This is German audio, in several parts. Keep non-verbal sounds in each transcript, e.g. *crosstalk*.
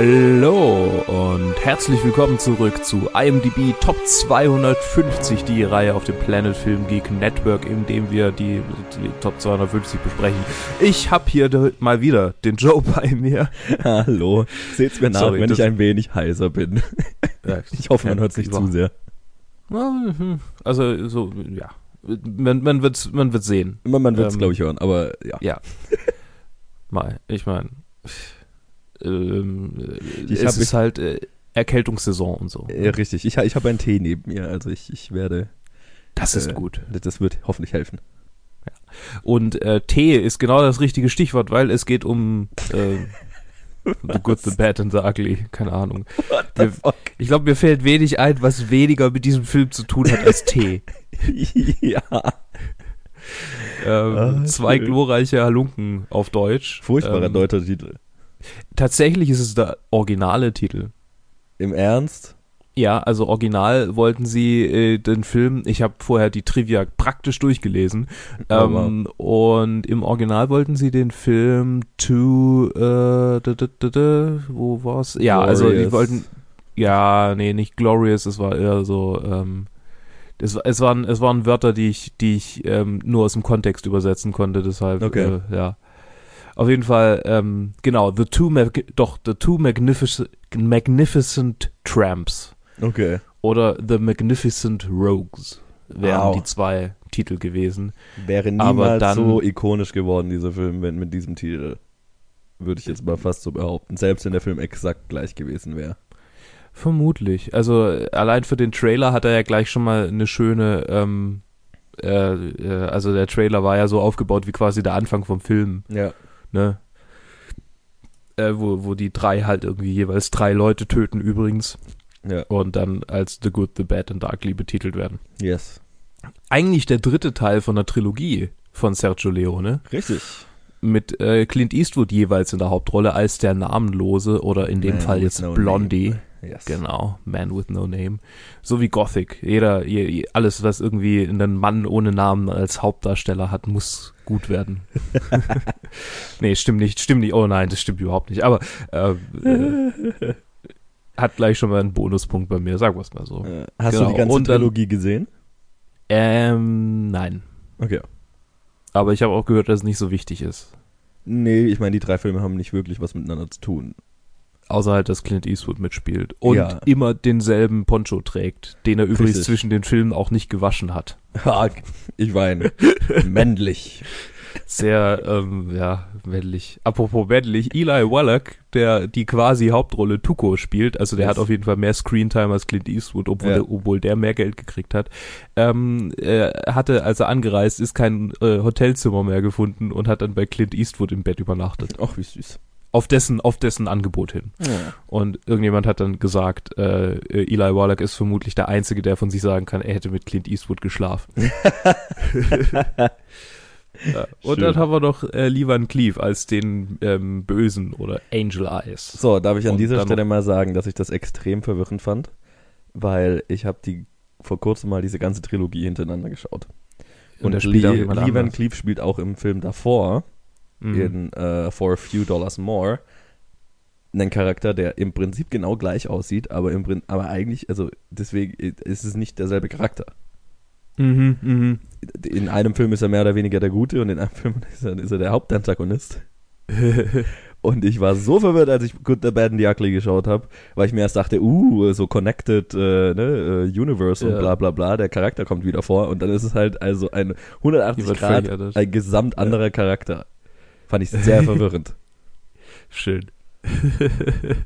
Hallo und herzlich willkommen zurück zu IMDb Top 250, die Reihe auf dem Planet Film Geek Network, in dem wir die, die Top 250 besprechen. Ich habe hier mal wieder den Joe *laughs* bei mir. Hallo, seht's mir nach, Sorry, wenn ich ein wenig heiser bin. Ja, *laughs* ich hoffe, man hört es nicht zu sehr. Hm, also so, ja, man, man wird man wird sehen. Man, man wird es, ähm, glaube ich, hören, aber ja. Ja. *laughs* Mal, ich meine ähm, ich es ist halt äh, Erkältungssaison und so. Ja, richtig. Ich, ich habe einen Tee neben mir, also ich, ich werde. Das ist äh, gut. Das wird hoffentlich helfen. Ja. Und äh, Tee ist genau das richtige Stichwort, weil es geht um äh, *laughs* The Good, The Bad and The Ugly. Keine Ahnung. Mir, ich glaube, mir fällt wenig ein, was weniger mit diesem Film zu tun hat als Tee. *laughs* ja. Ähm, ah, zwei glorreiche Halunken auf Deutsch. Furchtbarer ähm, deutscher Titel. Tatsächlich ist es der originale Titel. Im Ernst? Ja, also original wollten sie äh, den Film, ich habe vorher die Trivia praktisch durchgelesen, ähm, und im Original wollten sie den Film To, äh, da, da, da, wo war's? Ja, Glorious. also die wollten, ja, nee, nicht Glorious, es war eher so, ähm, es, es, waren, es waren Wörter, die ich, die ich ähm, nur aus dem Kontext übersetzen konnte, deshalb, okay. äh, ja. Auf jeden Fall, ähm, genau, The Two, Mag doch, The Two Magnificent, Magnificent Tramps. Okay. Oder The Magnificent Rogues wären wow. die zwei Titel gewesen. Wäre niemals dann, so ikonisch geworden, dieser Film, wenn mit diesem Titel. Würde ich jetzt mal fast so behaupten. Selbst wenn der Film exakt gleich gewesen wäre. Vermutlich. Also allein für den Trailer hat er ja gleich schon mal eine schöne, ähm, äh, äh, also der Trailer war ja so aufgebaut wie quasi der Anfang vom Film. Ja ne? Äh, wo, wo die drei halt irgendwie jeweils drei Leute töten übrigens. Ja. Und dann als The Good, The Bad and The Ugly betitelt werden. Yes. Eigentlich der dritte Teil von der Trilogie von Sergio Leone. Richtig. Mit äh, Clint Eastwood jeweils in der Hauptrolle als der Namenlose oder in dem Man Fall jetzt no Blondie. Name. Yes. Genau, Man with No Name. So wie Gothic. Jeder, je, alles, was irgendwie einen Mann ohne Namen als Hauptdarsteller hat, muss gut werden. *laughs* *laughs* nee, stimmt nicht, stimmt nicht. Oh nein, das stimmt überhaupt nicht. Aber äh, äh, hat gleich schon mal einen Bonuspunkt bei mir, sagen wir es mal so. Äh, hast genau. du die ganze Und Trilogie gesehen? Ähm, nein. Okay. Aber ich habe auch gehört, dass es nicht so wichtig ist. Nee, ich meine, die drei Filme haben nicht wirklich was miteinander zu tun. Außer halt, dass Clint Eastwood mitspielt. Und ja. immer denselben Poncho trägt, den er übrigens Richtig. zwischen den Filmen auch nicht gewaschen hat. *laughs* ich meine, *laughs* männlich. Sehr, ähm, ja, männlich. Apropos männlich, Eli Wallach, der die quasi Hauptrolle Tuko spielt, also der yes. hat auf jeden Fall mehr Screentime als Clint Eastwood, obwohl, ja. der, obwohl der mehr Geld gekriegt hat, ähm, er hatte, als er angereist ist, kein äh, Hotelzimmer mehr gefunden und hat dann bei Clint Eastwood im Bett übernachtet. Ach, wie süß auf dessen, auf dessen Angebot hin. Ja. Und irgendjemand hat dann gesagt, äh, Eli Wallach ist vermutlich der Einzige, der von sich sagen kann, er hätte mit Clint Eastwood geschlafen. *laughs* ja. Und Schön. dann haben wir noch äh, Lee Van Cleef als den ähm, Bösen oder Angel Eyes. So, darf ich an Und dieser Stelle mal sagen, dass ich das extrem verwirrend fand, weil ich habe die vor kurzem mal diese ganze Trilogie hintereinander geschaut. Und, Und Lee, Lee Van Cleef spielt auch im Film davor mhm. in uh, For a Few Dollars More einen Charakter, der im Prinzip genau gleich aussieht, aber im aber eigentlich, also deswegen ist es nicht derselbe Charakter. Mhm, mh. In einem Film ist er mehr oder weniger der Gute und in einem Film ist er, ist er der Hauptantagonist. *laughs* und ich war so verwirrt, als ich Good, the Bad and the Ugly geschaut habe, weil ich mir erst dachte, uh, so Connected äh, ne, uh, Universe und ja. bla bla bla, der Charakter kommt wieder vor und dann ist es halt also ein 180 Grad, ein gesamt anderer ja. Charakter. Fand ich sehr *laughs* verwirrend. Schön. *laughs*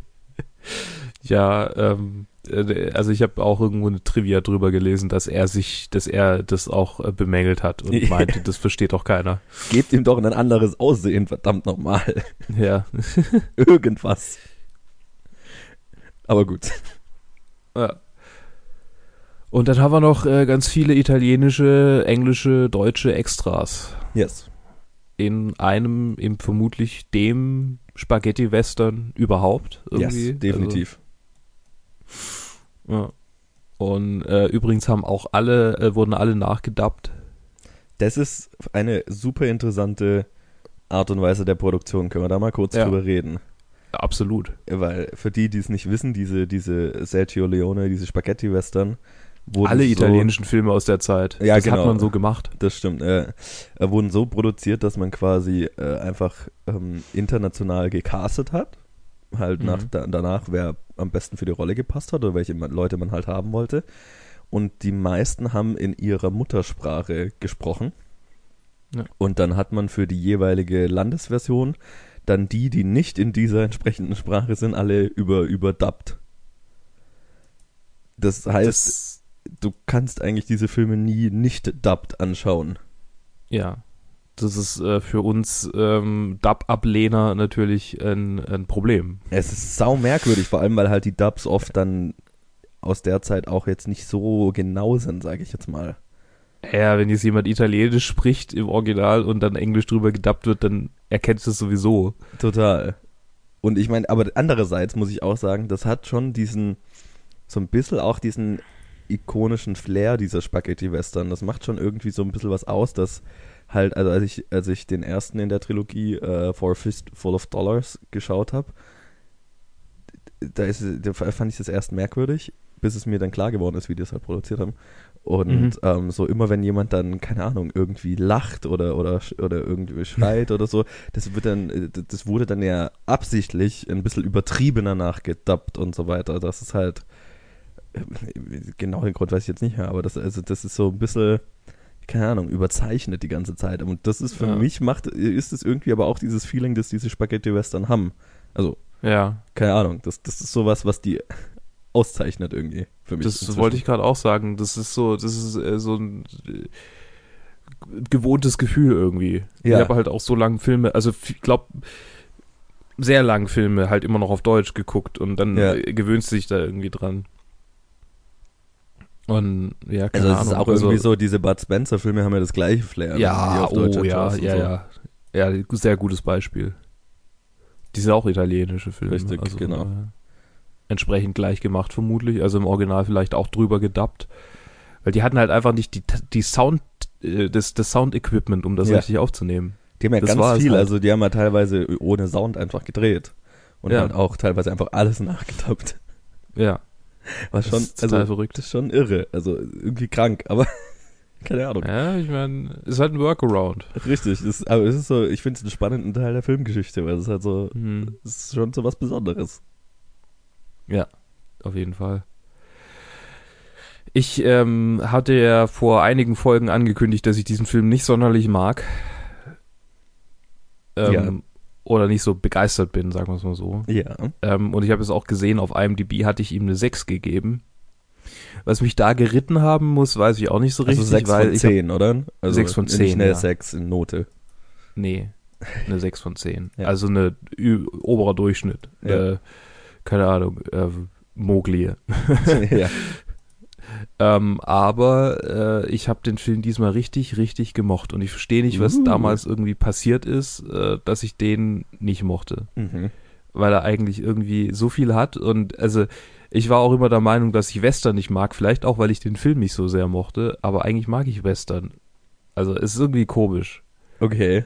ja, ähm, äh, also ich habe auch irgendwo eine Trivia drüber gelesen, dass er sich, dass er das auch äh, bemängelt hat und *laughs* meinte, das versteht doch keiner. Gebt ihm doch ein anderes Aussehen, verdammt nochmal. Ja. Irgendwas. Aber gut. Ja. Und dann haben wir noch äh, ganz viele italienische, englische, deutsche Extras. Yes in einem, im vermutlich dem Spaghetti-Western überhaupt. Irgendwie. Yes, definitiv. Also, ja. Und äh, übrigens haben auch alle, äh, wurden alle nachgedubbt. Das ist eine super interessante Art und Weise der Produktion. Können wir da mal kurz ja. drüber reden? Absolut. Weil für die, die es nicht wissen, diese, diese Sergio Leone, diese Spaghetti-Western, alle italienischen so, Filme aus der Zeit. Ja, das genau, hat man so gemacht. Das stimmt. Äh, wurden so produziert, dass man quasi äh, einfach ähm, international gecastet hat. Halt mhm. nach, da, danach, wer am besten für die Rolle gepasst hat oder welche Leute man halt haben wollte. Und die meisten haben in ihrer Muttersprache gesprochen. Ja. Und dann hat man für die jeweilige Landesversion dann die, die nicht in dieser entsprechenden Sprache sind, alle über, überdubbt. Das heißt, das, du kannst eigentlich diese Filme nie nicht dubbed anschauen. Ja. Das ist äh, für uns ähm, Dub-Ablehner natürlich ein, ein Problem. Es ist sau merkwürdig, vor allem weil halt die Dubs oft dann aus der Zeit auch jetzt nicht so genau sind, sage ich jetzt mal. Ja, wenn jetzt jemand Italienisch spricht im Original und dann Englisch drüber gedubbt wird, dann erkennst du es sowieso. Total. Und ich meine, aber andererseits muss ich auch sagen, das hat schon diesen, so ein bisschen auch diesen ikonischen Flair dieser Spaghetti-Western. Das macht schon irgendwie so ein bisschen was aus, dass halt, also als ich, als ich den ersten in der Trilogie uh, For a Fistful of Dollars geschaut habe, da, ist, da fand ich das erst merkwürdig, bis es mir dann klar geworden ist, wie die es halt produziert haben. Und mhm. ähm, so immer wenn jemand dann, keine Ahnung, irgendwie lacht oder, oder, oder irgendwie schreit oder so, das wird dann, äh, das wurde dann ja absichtlich ein bisschen übertriebener nachgedubbt und so weiter. Das ist halt, äh, genau den Grund weiß ich jetzt nicht mehr, aber das, also das ist so ein bisschen, keine Ahnung, überzeichnet die ganze Zeit. Und das ist für ja. mich, macht, ist es irgendwie aber auch dieses Feeling, dass diese Spaghetti-Western haben. Also, ja. keine Ahnung, das, das ist sowas, was die auszeichnet irgendwie für mich. Das inzwischen. wollte ich gerade auch sagen. Das ist so, das ist äh, so ein äh, gewohntes Gefühl irgendwie. Ja. Ich habe halt auch so lange Filme, also ich glaube sehr lange Filme halt immer noch auf Deutsch geguckt und dann ja. Äh, gewöhnst du dich da irgendwie dran. Und ja, keine also es ist auch also, irgendwie so, diese Bud Spencer Filme haben ja das gleiche Flair. Ja, oh ja, ja, so. ja. Ja, sehr gutes Beispiel. Die sind auch italienische Filme. Richtig, also, genau. Äh, entsprechend gleich gemacht, vermutlich. Also im Original vielleicht auch drüber gedubbt. Weil die hatten halt einfach nicht die, die Sound, äh, das, das Sound-Equipment, um das ja. richtig aufzunehmen. Die haben ja das ganz viel, halt. also die haben ja teilweise ohne Sound einfach gedreht. Und ja. halt auch teilweise einfach alles *laughs* nachgedubbt. Ja. Was schon, ist also, verrückt. Das ist schon irre. Also irgendwie krank, aber *laughs* keine Ahnung. Ja, ich meine, ist halt ein Workaround. Richtig, ist, aber es ist so, ich finde es einen spannenden Teil der Filmgeschichte, weil es ist halt so, hm. es ist schon so was Besonderes. Ja, auf jeden Fall. Ich ähm, hatte ja vor einigen Folgen angekündigt, dass ich diesen Film nicht sonderlich mag. Ähm, ja. Oder nicht so begeistert bin, sagen wir es mal so. Ja. Ähm, und ich habe es auch gesehen, auf IMDb hatte ich ihm eine 6 gegeben. Was mich da geritten haben muss, weiß ich auch nicht so also richtig. 6 weil von 10, oder? Also 6 von 10. Nicht eine ja. 6 in Note. Nee, eine 6 von 10. Ja. Also eine oberer Durchschnitt. Ja. Äh, keine Ahnung, äh, Mowgli. *laughs* ja. *laughs* ähm, aber äh, ich habe den Film diesmal richtig, richtig gemocht und ich verstehe nicht, was uh. damals irgendwie passiert ist, äh, dass ich den nicht mochte. Mhm. Weil er eigentlich irgendwie so viel hat und also ich war auch immer der Meinung, dass ich Western nicht mag, vielleicht auch, weil ich den Film nicht so sehr mochte, aber eigentlich mag ich Western. Also es ist irgendwie komisch. Okay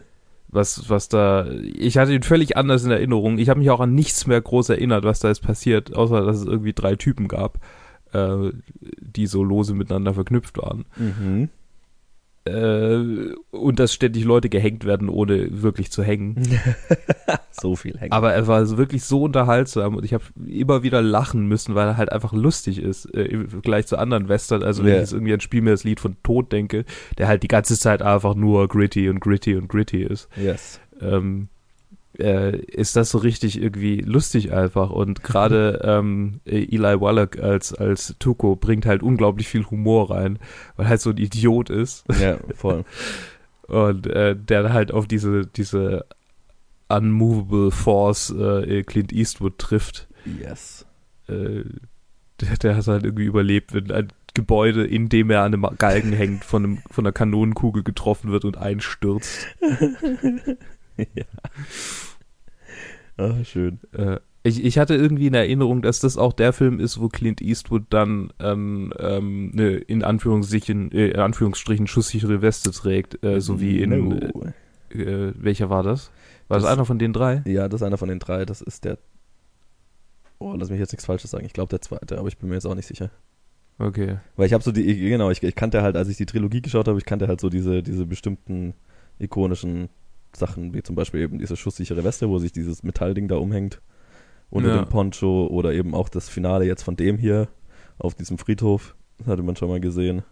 was, was da, ich hatte ihn völlig anders in Erinnerung. Ich habe mich auch an nichts mehr groß erinnert, was da jetzt passiert, außer dass es irgendwie drei Typen gab, äh, die so lose miteinander verknüpft waren. Mhm äh, und dass ständig Leute gehängt werden, ohne wirklich zu hängen. *laughs* so viel hängen. Aber er war wirklich so unterhaltsam und ich habe immer wieder lachen müssen, weil er halt einfach lustig ist, äh, im Vergleich zu anderen Western. Also wenn yeah. ich jetzt irgendwie an Spiel mir das Lied von Tod denke, der halt die ganze Zeit einfach nur gritty und gritty und gritty ist. Yes. Ähm, äh, ist das so richtig irgendwie lustig einfach und gerade *laughs* ähm, Eli Wallach als als Tuko bringt halt unglaublich viel Humor rein, weil er halt so ein Idiot ist. Ja, voll. *laughs* und äh, der halt auf diese diese unmovable Force äh, Clint Eastwood trifft. Yes. Äh, der, der hat halt irgendwie überlebt, wenn ein Gebäude, in dem er an einem Galgen hängt, von, einem, von einer Kanonenkugel getroffen wird und einstürzt. *laughs* *laughs* ja. Ah, schön. Äh, ich, ich hatte irgendwie in Erinnerung, dass das auch der Film ist, wo Clint Eastwood dann ähm, ähm, ne, in, Anführungsstrichen, äh, in Anführungsstrichen schusssichere Weste trägt, äh, so wie in no. äh, welcher war das? War das, das, einer von den drei? Ja, das ist einer von den drei. Das ist der Oh, lass mich jetzt nichts Falsches sagen. Ich glaube der zweite, aber ich bin mir jetzt auch nicht sicher. Okay. Weil ich habe so die, genau, ich, ich kannte halt, als ich die Trilogie geschaut habe, ich kannte halt so diese, diese bestimmten ikonischen Sachen, wie zum Beispiel eben diese schusssichere Weste, wo sich dieses Metallding da umhängt unter ja. dem Poncho oder eben auch das Finale jetzt von dem hier auf diesem Friedhof, das hatte man schon mal gesehen.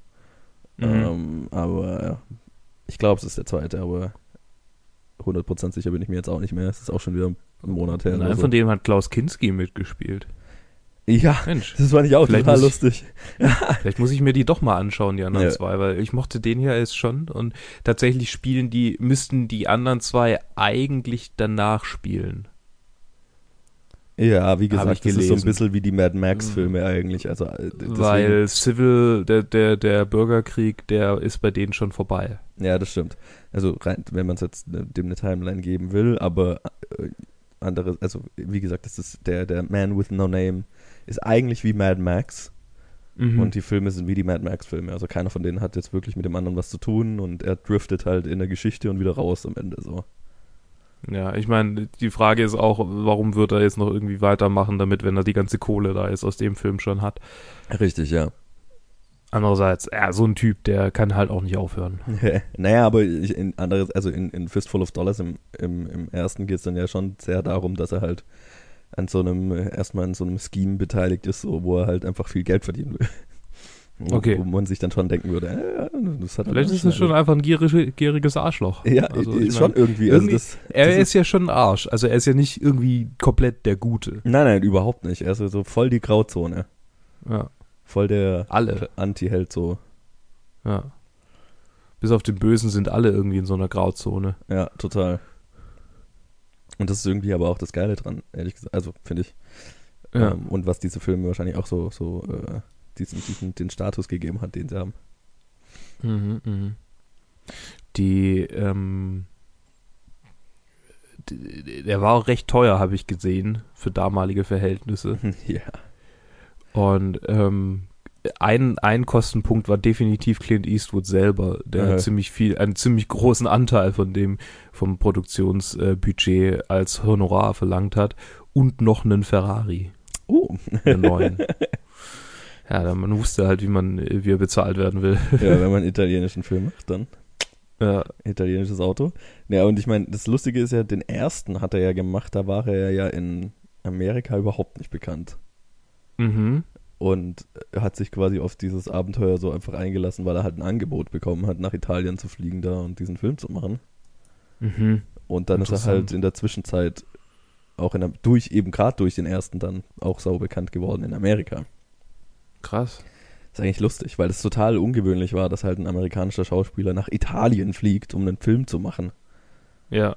Mhm. Ähm, aber ich glaube, es ist der zweite, aber 100% sicher bin ich mir jetzt auch nicht mehr. Es ist auch schon wieder ein Monat her. Nein, so. von dem hat Klaus Kinski mitgespielt. Ja, Mensch. das fand ich auch total lustig. Ich, *laughs* Vielleicht muss ich mir die doch mal anschauen, die anderen ja. zwei, weil ich mochte den hier jetzt schon und tatsächlich spielen die, müssten die anderen zwei eigentlich danach spielen. Ja, wie gesagt, das ist so ein bisschen wie die Mad Max-Filme mhm. eigentlich. Also, äh, Weil Civil, der, der, der Bürgerkrieg, der ist bei denen schon vorbei. Ja, das stimmt. Also rein, wenn man es jetzt ne, dem eine Timeline geben will, aber äh, andere, also wie gesagt, das ist der, der Man with No Name ist eigentlich wie Mad Max. Mhm. Und die Filme sind wie die Mad Max-Filme. Also keiner von denen hat jetzt wirklich mit dem anderen was zu tun und er driftet halt in der Geschichte und wieder raus am Ende so. Ja, ich meine, die Frage ist auch, warum wird er jetzt noch irgendwie weitermachen damit, wenn er die ganze Kohle da jetzt aus dem Film schon hat. Richtig, ja. Andererseits, ja, so ein Typ, der kann halt auch nicht aufhören. *laughs* naja, aber ich, in anderes, also in, in Fistful of Dollars im, im, im ersten geht es dann ja schon sehr darum, dass er halt an so einem, erstmal an so einem Scheme beteiligt ist, so, wo er halt einfach viel Geld verdienen will. Okay. Wo man sich dann schon denken würde, äh, das hat Vielleicht ist es schon einfach ein gierig, gieriges Arschloch. Ja, also, ist schon irgendwie. Also irgendwie das, er das ist, ist ja schon ein Arsch. Also er ist ja nicht irgendwie komplett der Gute. Nein, nein, überhaupt nicht. Er ist so voll die Grauzone. Ja. Voll der alle. Anti-Held so. Ja. Bis auf den Bösen sind alle irgendwie in so einer Grauzone. Ja, total. Und das ist irgendwie aber auch das Geile dran, ehrlich gesagt. Also, finde ich. Ja. Ähm, und was diese Filme wahrscheinlich auch so, so äh, diesen, diesen, den Status gegeben hat, den sie haben. Mhm, mh. Die, ähm, der war auch recht teuer, habe ich gesehen, für damalige Verhältnisse. *laughs* Ja. Und ähm, ein, ein Kostenpunkt war definitiv Clint Eastwood selber, der ja. ziemlich viel, einen ziemlich großen Anteil von dem, vom Produktionsbudget äh, als Honorar verlangt hat und noch einen Ferrari. Oh. Den neuen. ja, man wusste halt, wie man, wie er bezahlt werden will. ja, wenn man einen italienischen Film macht, dann. Ja. Italienisches Auto. Ja, und ich meine, das Lustige ist ja, den ersten hat er ja gemacht, da war er ja in Amerika überhaupt nicht bekannt. Mhm. Und hat sich quasi auf dieses Abenteuer so einfach eingelassen, weil er halt ein Angebot bekommen hat, nach Italien zu fliegen da und diesen Film zu machen. Mhm. Und dann ist er halt in der Zwischenzeit auch in der, durch, eben gerade durch den ersten dann auch sau bekannt geworden in Amerika. Krass. ist eigentlich lustig, weil es total ungewöhnlich war, dass halt ein amerikanischer Schauspieler nach Italien fliegt, um einen Film zu machen. Ja.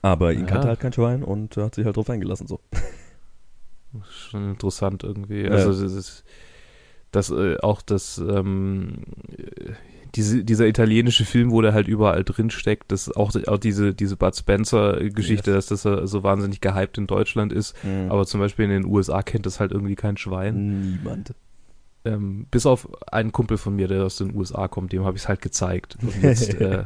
Aber ihn ja. kannte halt kein Schwein und hat sich halt drauf eingelassen so. *laughs* Schon interessant irgendwie. Ja. Also das ist das äh, auch das ähm, diese, dieser italienische Film, wo der halt überall drin steckt, das auch, auch diese, diese Bud Spencer-Geschichte, yes. dass das so wahnsinnig gehypt in Deutschland ist. Mhm. Aber zum Beispiel in den USA kennt das halt irgendwie kein Schwein. Niemand. Ähm, bis auf einen Kumpel von mir, der aus den USA kommt, dem habe ich es halt gezeigt. Und jetzt *laughs* äh,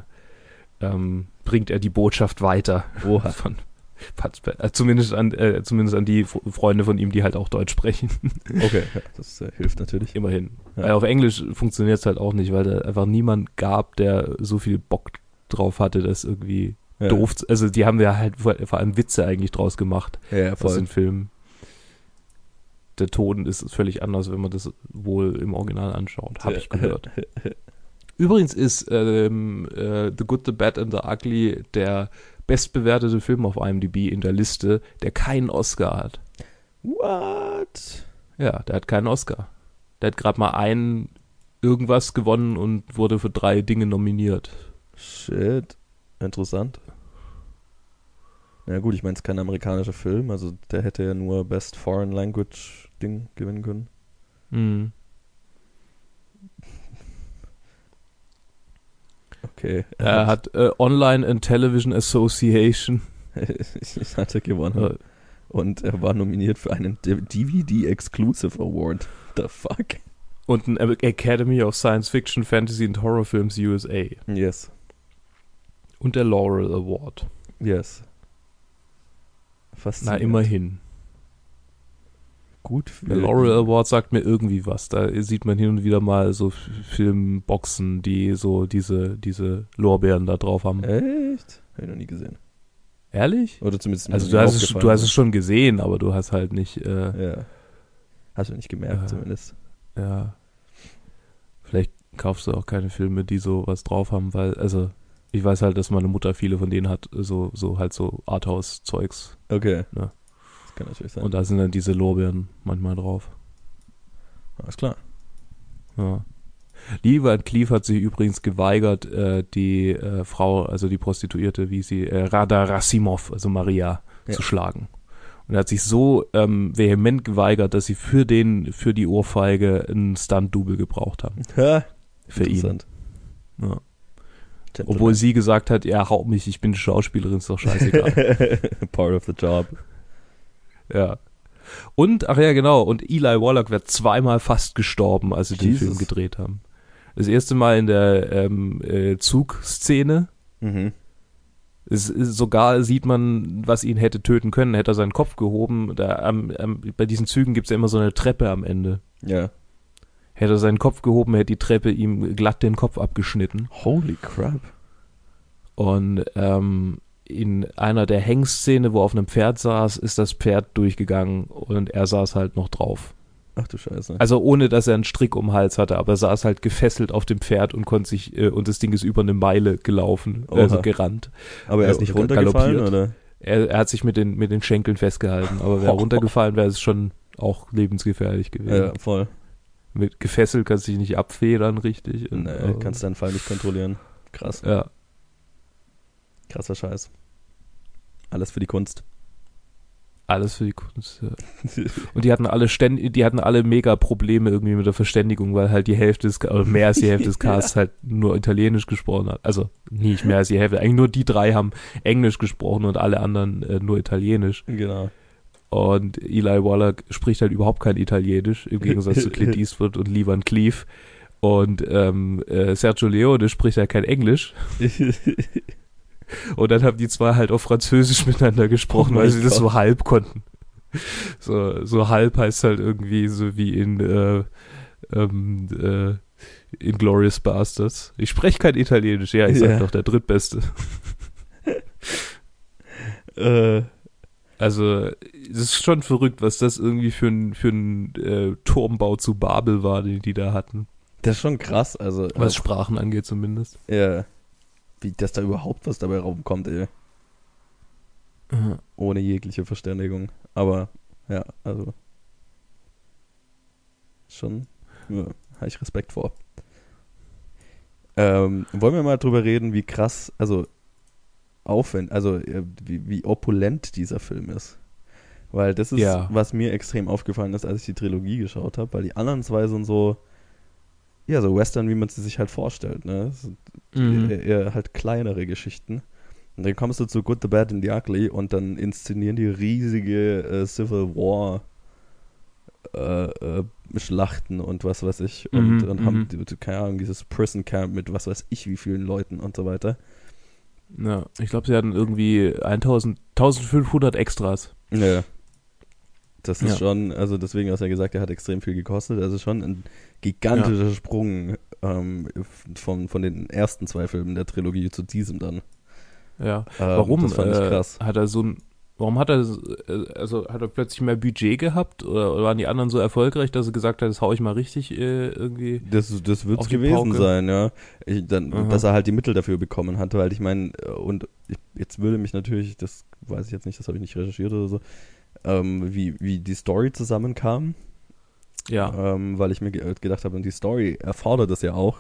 ähm, bringt er die Botschaft weiter Oha. von, *laughs* äh, zumindest an, äh, zumindest an die Freunde von ihm, die halt auch Deutsch sprechen. *laughs* Okay, das äh, hilft natürlich. Immerhin. Ja. Weil auf Englisch funktioniert es halt auch nicht, weil da einfach niemand gab, der so viel Bock drauf hatte, das irgendwie ja. doof. Also die haben ja halt vor, vor, allem Witze eigentlich draus gemacht ja, voll. aus den Filmen. Der Ton ist völlig anders, wenn man das wohl im Original anschaut, habe ich gehört. *laughs* Übrigens ist ähm, äh, The Good, The Bad and The Ugly der bestbewertete Film auf IMDb in der Liste, der keinen Oscar hat. What? Ja, der hat keinen Oscar. Der hat gerade mal einen irgendwas gewonnen und wurde für drei Dinge nominiert. Shit. Interessant. Ja gut, ich meine, es ist kein amerikanischer Film, also der hätte ja nur Best Foreign Language Ding gewinnen können. Mhm. Okay. Er, hat, äh, Online and Television Association. *laughs* ich hatte gewonnen. Und er war nominiert für einen DVD Exclusive Award. The fuck? Und ein Academy of Science Fiction, Fantasy and Horror Films USA. Yes. Und der Laurel Award. Yes. Faszinierend. Na, immerhin. Gut. Der Laurel Award sagt mir irgendwie was. Da sieht man hin und wieder mal so Filmboxen, die so diese, diese Lorbeeren da drauf haben. Echt? Hab ich noch nie gesehen. Ehrlich? Oder zumindest Also du hast, es, du hast es schon gesehen, aber du hast halt nicht. Äh, Ja. Hast du nicht gemerkt, Ja. zumindest. ja. Vielleicht kaufst du auch keine Filme, die so was drauf haben, weil, also ich weiß halt, dass meine Mutter viele von denen hat, so, so halt so Arthouse-Zeugs. Okay. Ja. Kann natürlich sein. Und da sind dann diese Lorbeeren manchmal drauf. Alles klar. Ja. Van Cleef hat sich übrigens geweigert, äh, die äh, Frau, also die Prostituierte, wie sie, äh, Rada Rasimov, also Maria, Ja. zu schlagen. Und er hat sich so ähm, vehement geweigert, dass sie für den, für die Ohrfeige einen Stunt-Double gebraucht haben. Ha, Für ihn. Ja. Obwohl sie gesagt hat, ja, hau mich, ich bin Schauspielerin, ist doch scheißegal. *laughs* Part of the job. Ja. Und, ach ja, genau, und Eli Wallach wird zweimal fast gestorben, als sie den Jesus. Film gedreht haben. Das erste Mal in der ähm, äh, Zugszene. Mhm. Es, ist, sogar sieht man, was ihn hätte töten können. Hätte er seinen Kopf gehoben. Da, am, am, bei diesen Zügen gibt's ja immer so eine Treppe am Ende. Ja. Hätte er seinen Kopf gehoben, hätte die Treppe ihm glatt den Kopf abgeschnitten. Holy crap. Und ähm, in einer der Hengszene, wo er auf einem Pferd saß, ist das Pferd durchgegangen und er saß halt noch drauf. Ach du Scheiße. Also ohne, dass er einen Strick um den Hals hatte, aber er saß halt gefesselt auf dem Pferd und konnte sich, äh, und das Ding ist über eine Meile gelaufen, also Oha. gerannt. Aber er ist äh, nicht runtergefallen, oder? Er, er hat sich mit den, mit den Schenkeln festgehalten, aber wäre er *laughs* runtergefallen, wäre es schon auch lebensgefährlich gewesen. Ja, voll. Mit gefesselt kannst du dich nicht abfedern, richtig. Und, Nee, äh, kannst deinen Fall nicht kontrollieren. Krass. Ja, Krasser Scheiß. Alles für die Kunst. alles für die Kunst. Ja. Und die hatten alle ständ, die hatten alle mega Probleme irgendwie mit der Verständigung, weil halt die Hälfte des, oder mehr als die Hälfte des *laughs* Casts halt nur Italienisch gesprochen hat. Also nicht mehr als die Hälfte. Eigentlich nur die drei haben Englisch gesprochen und alle anderen äh, nur Italienisch. genau. Und Eli Wallach spricht halt überhaupt kein Italienisch, im Gegensatz zu Clint *laughs* Eastwood und Lee Van Cleef. Und ähm, äh, Sergio Leone spricht halt kein Englisch. *laughs* Und dann haben die zwei halt auf Französisch miteinander gesprochen, Oh weil sie das Gott. so halb konnten. So, so halb heißt halt irgendwie so wie in äh, ähm, äh, Inglourious Bastards. Ich spreche kein Italienisch, ja, ich sag Ja. doch der drittbeste. *laughs* äh, Also, es ist schon verrückt, was das irgendwie für ein, für ein äh, Turmbau zu Babel war, den die da hatten. das ist schon krass. Also, Was Sprachen angeht zumindest. ja, wie, dass da überhaupt was dabei rumkommt, ey. Ohne jegliche Verständigung. Aber, ja, also. Schon, ja, habe ich Respekt vor. Ähm, wollen wir mal drüber reden, wie krass, also aufwendig, also äh, wie, wie opulent dieser Film ist. Weil das ist, Ja. was mir extrem aufgefallen ist, als ich die Trilogie geschaut habe, weil die anderen zwei sind so, ja, so Western, wie man sie sich halt vorstellt, ne? Mhm. eher, eher halt kleinere Geschichten. Und dann kommst du zu Good, the Bad and the Ugly und dann inszenieren die riesige äh, Civil War äh, äh, Schlachten und was weiß ich und, Mhm, und haben, mhm. die- keine Ahnung, dieses Prison Camp mit was weiß ich wie vielen Leuten und so weiter. Ja, ich glaube, sie hatten irgendwie 1000, 1500 Extras. Ja. Das ist Ja. schon, also deswegen hast du ja gesagt, er hat extrem viel gekostet. Also schon ein gigantischer Sprung ähm, von, von den ersten zwei Filmen der Trilogie zu diesem dann. Ja. Ähm, Warum Das fand ich äh, krass. hat er so ein Warum hat er äh, also hat er plötzlich mehr Budget gehabt oder, waren die anderen so erfolgreich, dass er gesagt hat, das hau ich mal richtig äh, irgendwie? Das, das wird es gewesen Pauke. sein, ja. Ich, dann, Aha. dass er halt die Mittel dafür bekommen hatte, weil ich meine, äh, und ich, jetzt würde mich natürlich, das weiß ich jetzt nicht, das habe ich nicht recherchiert oder so, ähm, wie, wie die Story zusammenkam, Ja. ähm, weil ich mir ge gedacht habe, und die Story erfordert das ja auch.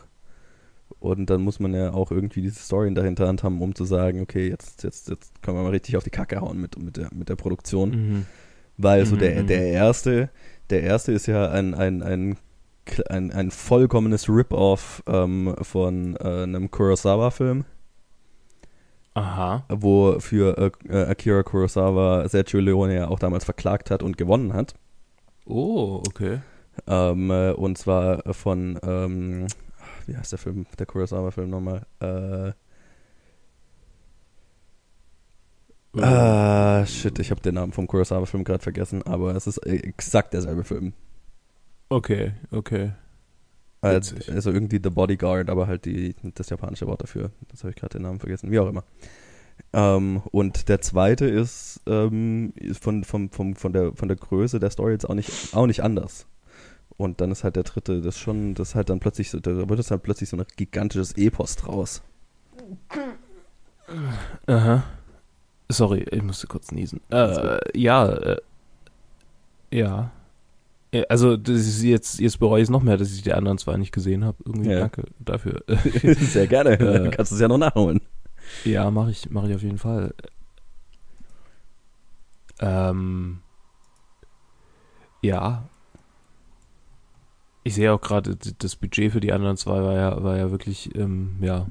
Und dann muss man ja auch irgendwie diese Story in der Hinterhand haben, um zu sagen, okay, jetzt, jetzt, jetzt können wir mal richtig auf die Kacke hauen mit, mit, der, mit der Produktion. Mhm. Weil so Mhm, der, mhm. der erste, der erste ist ja ein, ein, ein, ein, ein vollkommenes Rip-Off ähm, von äh, einem Kurosawa-Film, Aha. wo für äh, äh, Akira Kurosawa Sergio Leone ja auch damals verklagt hat und gewonnen hat. Oh, okay. Ähm, äh, und zwar von, ähm, wie heißt der Film, der Kurosawa-Film nochmal? Äh, Ah, uh, shit, ich habe den Namen vom Kurosawa-Film gerade vergessen, aber es ist exakt derselbe Film. Okay, okay. Also, also irgendwie The Bodyguard, aber halt die, das japanische Wort dafür. Das habe ich gerade den Namen vergessen, wie auch immer. Ähm, und der zweite ist, ähm, ist von, von, von, von, der, von der Größe der Story jetzt auch nicht, auch nicht anders. Und dann ist halt der dritte, das schon, das halt dann plötzlich so, da wird es halt plötzlich so ein gigantisches Epos draus. Aha. Sorry, ich musste kurz niesen. Äh, ja, äh, ja. Also das ist jetzt, jetzt bereue ich es noch mehr, dass ich die anderen zwei nicht gesehen habe. Irgendwie ja. danke dafür. *laughs* Sehr gerne. *laughs* Dann *laughs* kannst du es ja noch nachholen. Ja, mache ich, mach ich auf jeden Fall. Ähm, ja. Ich sehe auch gerade, das Budget für die anderen zwei war ja, war ja wirklich, ähm, ja,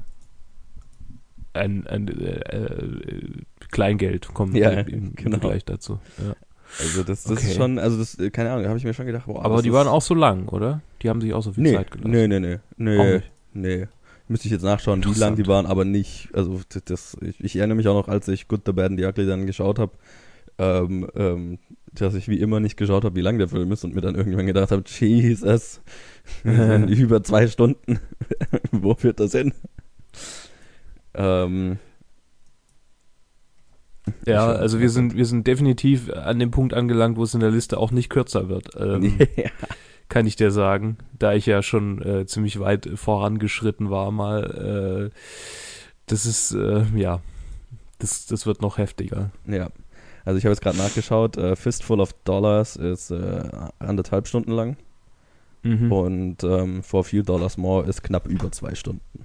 ein, ein äh, äh, Kleingeld kommt ja, im, genau. Vergleich dazu. Ja. Also das, das okay. ist schon, also das, äh, keine Ahnung, da habe ich mir schon gedacht, boah, Aber die waren auch so lang, oder? Die haben sich auch so viel nee, Zeit gelassen. Nee, nee, nee, nee, nee. Müsste ich jetzt nachschauen, wie lang die waren, aber nicht, also das, ich, ich, erinnere mich auch noch, als ich Good, The Bad and the Ugly dann geschaut habe, ähm, ähm, dass ich wie immer nicht geschaut habe, wie lang der Film ist und mir dann irgendwann gedacht habe, Jesus, *laughs* *laughs* über zwei Stunden, *laughs* wo führt das hin? Ähm, ja, also wir sind, wir sind definitiv an dem Punkt angelangt, wo es in der Liste auch nicht kürzer wird. Ähm, *laughs* ja. Kann ich dir sagen, da ich ja schon äh, ziemlich weit vorangeschritten war mal. Äh, das ist, äh, ja, das, das wird noch heftiger. Ja. Also ich habe jetzt gerade nachgeschaut, äh, Fistful of Dollars ist äh, anderthalb Stunden lang. Mhm. Und ähm, For Few Dollars More ist knapp über zwei Stunden.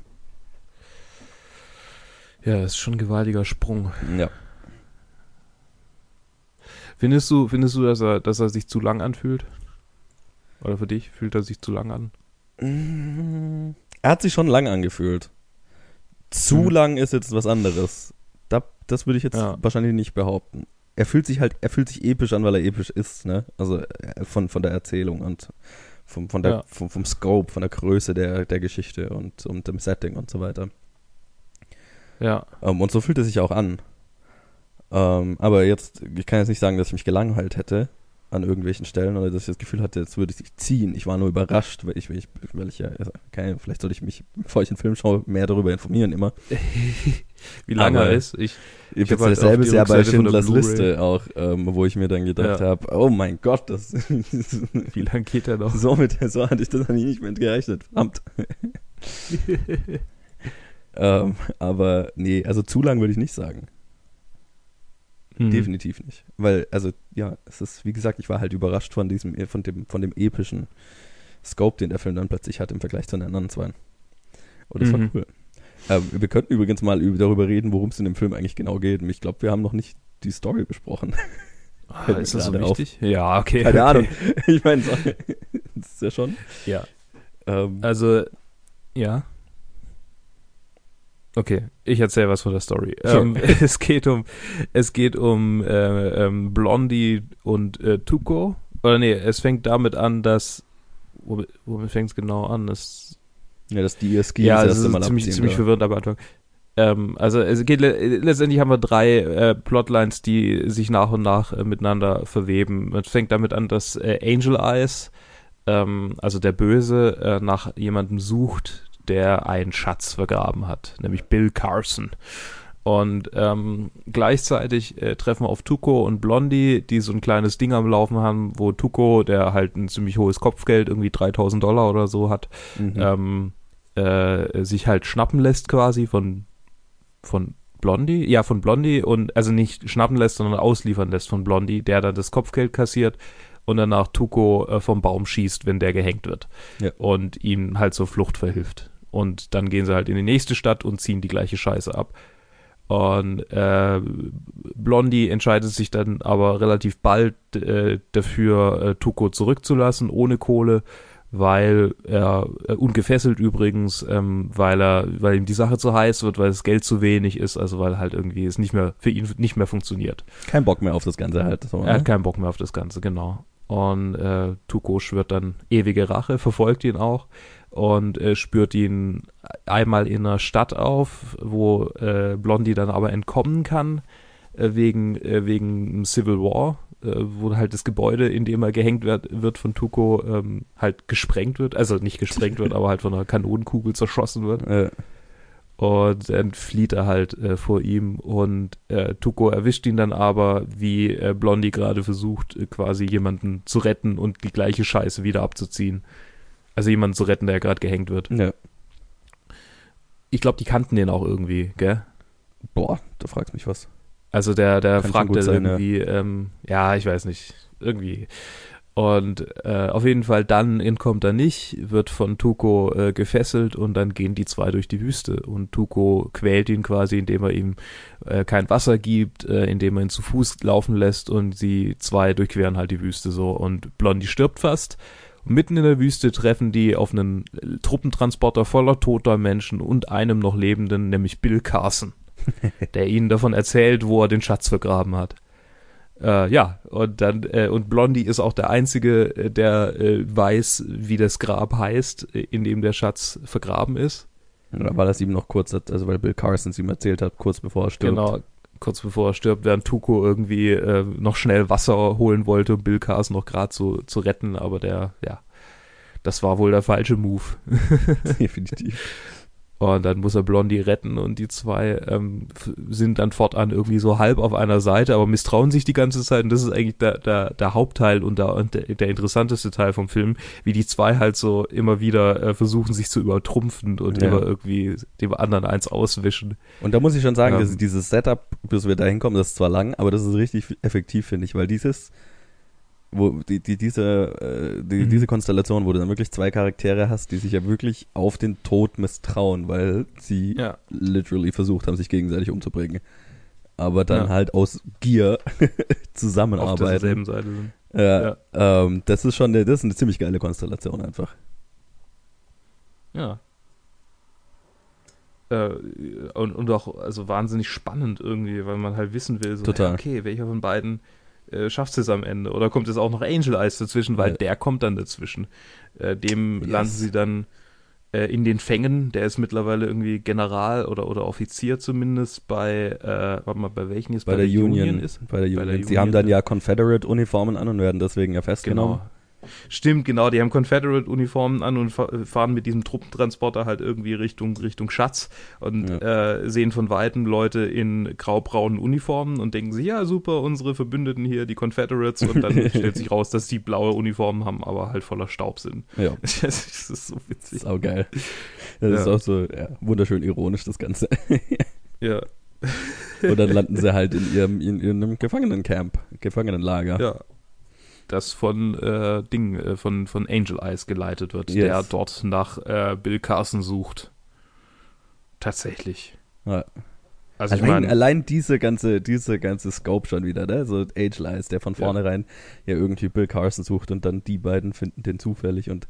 Ja, das ist schon ein gewaltiger Sprung. Ja. Findest du, findest du, dass er, dass er sich zu lang anfühlt? Oder für dich fühlt er sich zu lang an? Mm, er hat sich schon lang angefühlt. Zu hm. lang ist jetzt was anderes. Da, das würde ich jetzt ja. wahrscheinlich nicht behaupten. Er fühlt sich halt, er fühlt sich episch an, weil er episch ist, ne? Also äh, von, von der Erzählung und vom, von der, ja. vom, vom Scope, von der Größe der, der Geschichte und, und dem Setting und so weiter. Ja. Um, ähm, und so fühlt er sich auch an. Ähm, aber jetzt, ich kann jetzt nicht sagen, dass ich mich gelangweilt hätte an irgendwelchen Stellen oder dass ich das Gefühl hatte, jetzt würde ich ziehen. Ich war nur überrascht, weil ich, weil ich, weil ich ja, keine, vielleicht sollte ich mich, bevor ich einen Film schaue, mehr darüber informieren immer. *laughs* Wie lange er ist. Ich, ich, habe halt dasselbe ja bei Schindlers Liste auch, ähm, wo ich mir dann gedacht ja. habe, oh mein Gott, das *laughs* Wie lange geht er noch? So mit so hatte ich das eigentlich nicht mehr gerechnet. Verdammt. *laughs* Ähm, aber nee, also zu lang würde ich nicht sagen. Mhm. Definitiv nicht. Weil, also, ja, es ist, wie gesagt, ich war halt überrascht von diesem, von dem, von dem epischen Scope, den der Film dann plötzlich hat im Vergleich zu den anderen zwei. Und das mhm. war cool. Ähm, wir könnten übrigens mal darüber reden, worum es in dem Film eigentlich genau geht. Und ich glaube, wir haben noch nicht die Story besprochen. Ah, ist das so wichtig? Auf. Ja, okay. Keine okay. Ahnung. *laughs* Ich meine, das ist ja schon. Ja. Ähm, also, ja. Okay, ich erzähle was von der Story. Ähm, *laughs* es geht um, es geht um äh, ähm, Blondie und äh, Tuko. Oder nee, es fängt damit an, dass womit, womit fängt es genau an? Das, ja, dass die Ski ja, das ist ziemlich, ziemlich verwirrend am Anfang. Ähm, also es geht letztendlich haben wir drei äh, Plotlines, die sich nach und nach äh, miteinander verweben. Es fängt damit an, dass äh, Angel Eyes, ähm, also der Böse, äh, nach jemandem sucht, der einen Schatz vergraben hat, nämlich Bill Carson. Und ähm, gleichzeitig äh, treffen wir auf Tuko und Blondie, die so ein kleines Ding am Laufen haben, wo Tuko, der halt ein ziemlich hohes Kopfgeld, irgendwie 3000 Dollar oder so hat, mhm. ähm, äh, sich halt schnappen lässt quasi von, von Blondie, ja, von Blondie und also nicht schnappen lässt, sondern ausliefern lässt von Blondie, der dann das Kopfgeld kassiert und danach Tuko äh, vom Baum schießt, wenn der gehängt wird. Ja. Und ihm halt zur Flucht verhilft. Und dann gehen sie halt in die nächste Stadt und ziehen die gleiche Scheiße ab. Und äh, Blondie entscheidet sich dann aber relativ bald äh, dafür, äh, Tuko zurückzulassen, ohne Kohle, weil er äh, ungefesselt übrigens, ähm, weil er, weil ihm die Sache zu heiß wird, weil das Geld zu wenig ist, also weil halt irgendwie es nicht mehr für ihn nicht mehr funktioniert. Kein Bock mehr auf das Ganze halt. So, er hat ne? keinen Bock mehr auf das Ganze, genau. Und äh, Tuko schwört dann ewige Rache, verfolgt ihn auch und äh, spürt ihn einmal in einer Stadt auf, wo äh, Blondie dann aber entkommen kann, äh, wegen, äh, wegen Civil War, äh, wo halt das Gebäude, in dem er gehängt wird, wird von Tuko, ähm, halt gesprengt wird. Also nicht gesprengt wird, *laughs* aber halt von einer Kanonenkugel zerschossen wird. Ja. Und dann flieht er halt äh, vor ihm und äh, Tuko erwischt ihn dann aber, wie äh, Blondie gerade versucht, quasi jemanden zu retten und die gleiche Scheiße wieder abzuziehen. Also jemanden zu retten, der gerade gehängt wird. Ja. Ich glaube, die kannten den auch irgendwie, gell? Boah, da fragst mich was. Also der, der fragt irgendwie, ja. Ähm, ja, ich weiß nicht, irgendwie und äh, auf jeden Fall dann entkommt er nicht, wird von Tuko äh, gefesselt und dann gehen die zwei durch die Wüste. Und Tuko quält ihn quasi, indem er ihm äh, kein Wasser gibt, äh, indem er ihn zu Fuß laufen lässt und sie zwei durchqueren halt die Wüste so. Und Blondie stirbt fast. Und mitten in der Wüste treffen die auf einen Truppentransporter voller toter Menschen und einem noch lebenden, nämlich Bill Carson, *laughs* der ihnen davon erzählt, wo er den Schatz vergraben hat. Äh, ja, und dann, äh, und Blondie ist auch der Einzige, äh, der äh, weiß, wie das Grab heißt, äh, in dem der Schatz vergraben ist. Oder weil er es ihm noch kurz, also weil Bill Carson es ihm erzählt hat, kurz bevor er stirbt. Genau, kurz bevor er stirbt, während Tuko irgendwie äh, noch schnell Wasser holen wollte, um Bill Carson noch gerade zu, zu retten, aber der, ja, das war wohl der falsche Move. *laughs* Definitiv. Und dann muss er Blondie retten und die zwei ähm, sind dann fortan irgendwie so halb auf einer Seite, aber misstrauen sich die ganze Zeit. Und das ist eigentlich der, der, der Hauptteil und der, der, der interessanteste Teil vom Film, wie die zwei halt so immer wieder äh, versuchen, sich zu übertrumpfen und ja. immer irgendwie dem anderen eins auswischen. Und da muss ich schon sagen, ähm, dass dieses Setup, bis wir da hinkommen, das ist zwar lang, aber das ist richtig effektiv, finde ich, weil dieses wo die, die, diese, äh, die, mhm. diese Konstellation, wo du dann wirklich zwei Charaktere hast, die sich ja wirklich auf den Tod misstrauen, weil sie ja. literally versucht haben, sich gegenseitig umzubringen. Aber dann ja. halt aus Gier *laughs* zusammenarbeiten. Auf derselben Seite sind. Ja, ja. Ähm, das ist schon eine, das ist eine ziemlich geile Konstellation einfach. Ja. Äh, und, und auch also wahnsinnig spannend irgendwie, weil man halt wissen will, so, Total. okay, welcher von beiden äh, schafft es am Ende. Oder kommt es auch noch Angel Eyes dazwischen, weil ja. der kommt dann dazwischen. Äh, dem yes. landen sie dann äh, in den Fängen. Der ist mittlerweile irgendwie General oder, oder Offizier zumindest bei, äh, warte mal, bei welchen jetzt bei, bei der, der Union, Union, ist? Bei der Union. Bei der sie haben dann ja Confederate-Uniformen an und werden deswegen ja festgenommen. Genau. Stimmt, genau, die haben Confederate-Uniformen an und fahren mit diesem Truppentransporter halt irgendwie Richtung, Richtung Schatz und ja. äh, sehen von Weitem Leute in graubraunen Uniformen und denken sich, ja, super, unsere Verbündeten hier, die Confederates, und dann *laughs* stellt sich raus, dass die blaue Uniformen haben, aber halt voller Staub sind. Ja. *laughs* Das ist so witzig. Sau geil. Das ja. ist auch so, ja, wunderschön ironisch, das Ganze. *laughs* ja. Und dann landen sie halt in ihrem, in ihrem Gefangenencamp, Gefangenenlager. Ja das von äh, Ding, äh, von, von Angel Eyes geleitet wird, yes. der dort nach äh, Bill Carson sucht. Tatsächlich. Ja. Also allein, ich mein, allein diese ganze, diese ganze Scope schon wieder, ne? So Angel Eyes, der von vornherein ja. ja irgendwie Bill Carson sucht und dann die beiden finden den zufällig und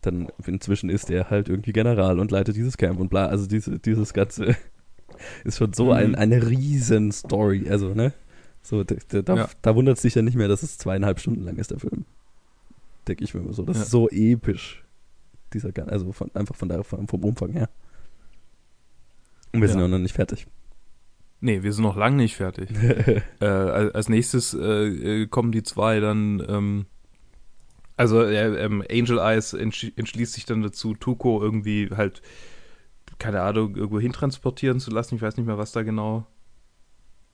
dann inzwischen ist er halt irgendwie General und leitet dieses Camp und bla. Also diese, dieses ganze *laughs* ist schon so mhm. ein, eine riesen Story, also, ne? So, da, da, ja. da wundert es sich ja nicht mehr, dass es zweieinhalb Stunden lang ist, der Film. Denke ich mir immer so. Das ja. ist so episch. Dieser, also von, einfach von der, vom Umfang her. Und wir ja. sind auch noch nicht fertig. Nee, wir sind noch lange nicht fertig. *laughs* äh, als nächstes äh, äh, kommen die zwei dann, ähm, also äh, ähm, Angel Eyes entschließt sich dann dazu, Tuko irgendwie halt, keine Ahnung, irgendwo hintransportieren zu lassen. Ich weiß nicht mehr, was da genau.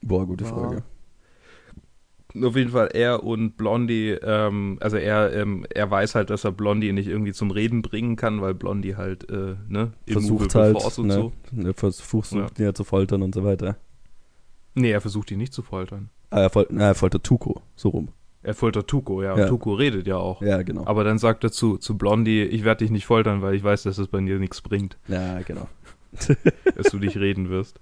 Boah, gute. Frage auf jeden Fall er und Blondie, ähm, also er, ähm, er weiß halt, dass er Blondie nicht irgendwie zum Reden bringen kann, weil Blondie halt, äh, ne, versucht halt, und ne, so. Er versucht ja. ihn ja zu foltern und so weiter. Nee, er versucht ihn nicht zu foltern. Ah, er, fol na, er foltert Tuko, so rum. Er foltert Tuko, ja. Und Tuko redet ja auch. Ja, genau. Aber dann sagt er zu, zu Blondie, ich werde dich nicht foltern, weil ich weiß, dass es bei dir nichts bringt. Ja, genau. *laughs* dass du nicht reden wirst.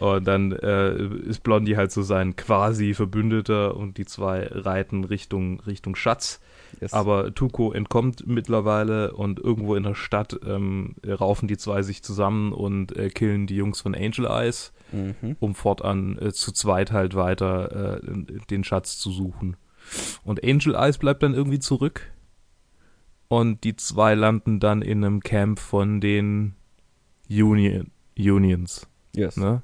Und dann äh, ist Blondie halt so sein quasi Verbündeter und die zwei reiten Richtung, Richtung Schatz. Yes. Aber Tuko entkommt mittlerweile und irgendwo in der Stadt ähm, raufen die zwei sich zusammen und äh, killen die Jungs von Angel Eyes, mhm. um fortan äh, zu zweit halt weiter äh, den Schatz zu suchen. Und Angel Eyes bleibt dann irgendwie zurück. Und die zwei landen dann in einem Camp von den Union, Unions. Yes. Ne?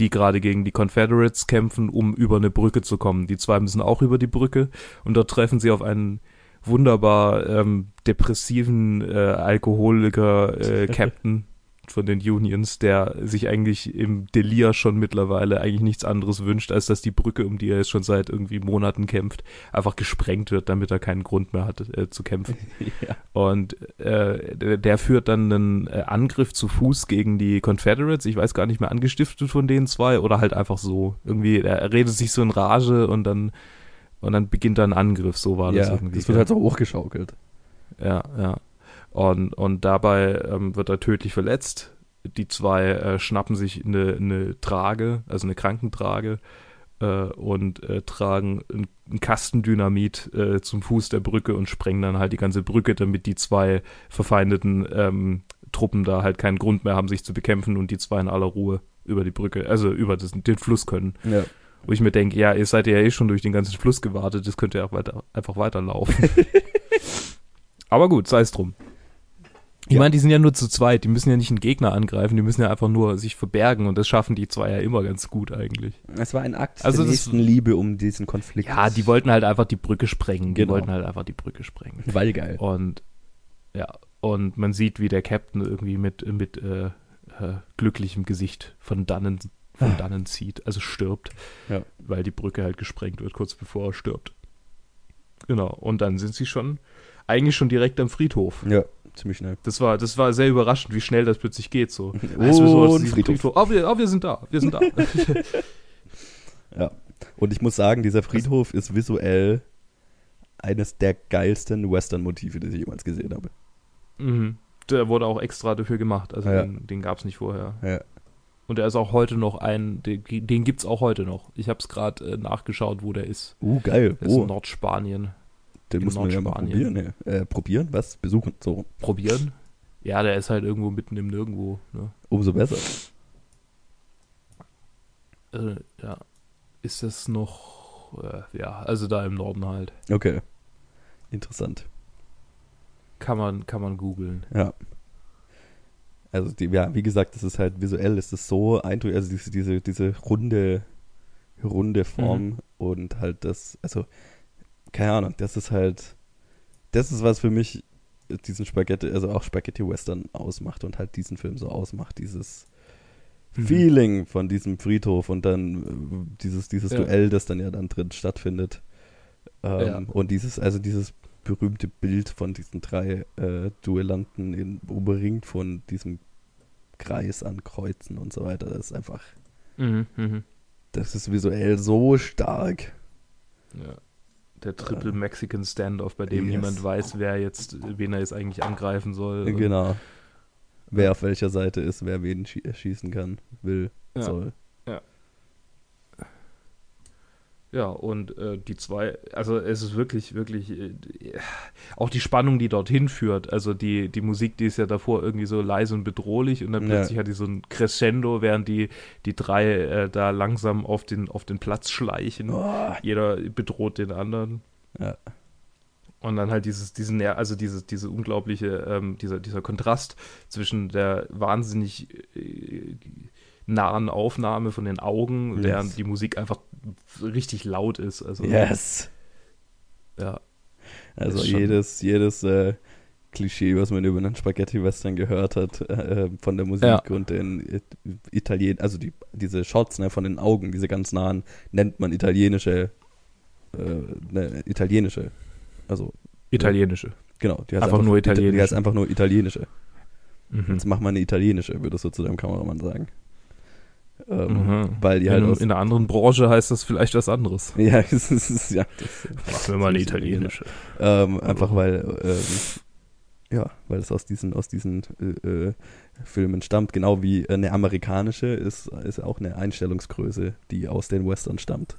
die gerade gegen die Confederates kämpfen, um über eine Brücke zu kommen. Die zwei müssen auch über die Brücke und dort treffen sie auf einen wunderbar ähm, depressiven äh, Alkoholiker äh, *laughs* Captain, von den Unions, der sich eigentlich im Delir schon mittlerweile eigentlich nichts anderes wünscht, als dass die Brücke, um die er jetzt schon seit irgendwie Monaten kämpft, einfach gesprengt wird, damit er keinen Grund mehr hat äh, zu kämpfen. *laughs* ja. Und äh, der, führt dann einen äh, Angriff zu Fuß gegen die Confederates. Ich weiß gar nicht mehr angestiftet von den zwei oder halt einfach so. Irgendwie, er redet sich so in Rage und dann und dann beginnt da ein Angriff. So war das ja, irgendwie. Das wird halt so hochgeschaukelt. Ja, ja. Und, und dabei ähm, wird er tödlich verletzt. Die zwei äh, schnappen sich eine, eine Trage, also eine Krankentrage, äh, und äh, tragen einen Kasten Dynamit äh, zum Fuß der Brücke und sprengen dann halt die ganze Brücke, damit die zwei verfeindeten ähm, Truppen da halt keinen Grund mehr haben, sich zu bekämpfen und die zwei in aller Ruhe über die Brücke, also über das, den Fluss können. Ja. Wo ich mir denke, ja, ihr seid ja eh schon durch den ganzen Fluss gewartet, das könnt ihr auch weiter, einfach weiterlaufen. *laughs* Aber gut, sei es drum. Ich ja. meine, die sind ja nur zu zweit, die müssen ja nicht einen Gegner angreifen, die müssen ja einfach nur sich verbergen und das schaffen die zwei ja immer ganz gut eigentlich. Es war ein Akt also der nächsten Liebe um diesen Konflikt. Ja, die wollten halt einfach die Brücke sprengen. Genau. Die wollten halt einfach die Brücke sprengen. Weil geil. Und ja, und man sieht, wie der Captain irgendwie mit, mit äh, äh, glücklichem Gesicht von dannen, von ah. dannen zieht, also stirbt, ja. weil die Brücke halt gesprengt wird, kurz bevor er stirbt. Genau, und dann sind sie schon, eigentlich schon direkt am Friedhof. Ja ziemlich schnell. Das war, das war sehr überraschend, wie schnell das plötzlich geht. So. *laughs* Oh, ein Friedhof. Friedhof. Oh, wir, oh, wir sind da, wir sind da. *laughs* ja. Und ich muss sagen, dieser Friedhof ist visuell eines der geilsten Western-Motive, die ich jemals gesehen habe. Mhm. Der wurde auch extra dafür gemacht. Also ja. den, den gab es nicht vorher. Ja. Und der ist auch heute noch ein, den, den gibt es auch heute noch. Ich habe es gerade äh, nachgeschaut, wo der ist. Uh, geil. Der ist in Nordspanien. Den muss man ja mal probieren. Äh, probieren? Was? Besuchen? So. Probieren? Ja, der ist halt irgendwo mitten im Nirgendwo. Ne? Umso besser. Äh, ja. Ist das noch. Äh, ja, also da im Norden halt. Okay. Interessant. Kann man, kann man googeln. Ja. Also, die, ja, wie gesagt, das ist halt visuell, ist es so eindrücklich, also diese, diese, diese runde, runde Form mhm. und halt das, also keine Ahnung, das ist halt, das ist was für mich diesen Spaghetti, also auch Spaghetti Western ausmacht und halt diesen Film so ausmacht, dieses mhm. Feeling von diesem Friedhof und dann äh, dieses, dieses ja. Duell, das dann ja dann drin stattfindet. Ähm, ja. Und dieses, also dieses berühmte Bild von diesen drei äh, Duellanten in, umringt von diesem Kreis an Kreuzen und so weiter, das ist einfach, mhm, mh. das ist visuell so stark. Ja der Triple Mexican Standoff, bei dem yes. niemand weiß, wer jetzt, wen er jetzt eigentlich angreifen soll. Genau. Wer auf welcher Seite ist, wer wen schießen kann, will, ja. soll. Ja, und äh, die zwei, also es ist wirklich, wirklich, äh, auch die Spannung, die dorthin führt. Also die, die Musik, die ist ja davor irgendwie so leise und bedrohlich und dann ja. plötzlich hat die so ein Crescendo, während die, die drei äh, da langsam auf den, auf den Platz schleichen. Oh. Jeder bedroht den anderen. Ja. Und dann halt dieses, diesen, also dieses, diese unglaubliche, ähm, dieser, dieser Kontrast zwischen der wahnsinnig äh, nahen Aufnahme von den Augen, yes. während die Musik einfach richtig laut ist. Also, yes. Ja. Also jedes, jedes äh, Klischee, was man über einen Spaghetti-Western gehört hat, äh, von der Musik ja. und den Italien, also die, diese Shots ne, von den Augen, diese ganz nahen, nennt man italienische, äh, ne, italienische, also italienische. Genau, die heißt einfach, einfach nur italienische. Die heißt einfach nur italienische. Mhm. Jetzt mach mal eine italienische, würdest du zu deinem Kameramann sagen. Ähm, mhm. Weil die in, halt aus, in einer anderen Branche heißt das vielleicht was anderes. *laughs* Ja, das ist, ja. Machen wir mal eine italienische. Ähm, einfach weil, ähm, ja, weil es aus diesen, aus diesen äh, äh, Filmen stammt. Genau wie eine amerikanische ist, ist auch eine Einstellungsgröße, die aus den Western stammt.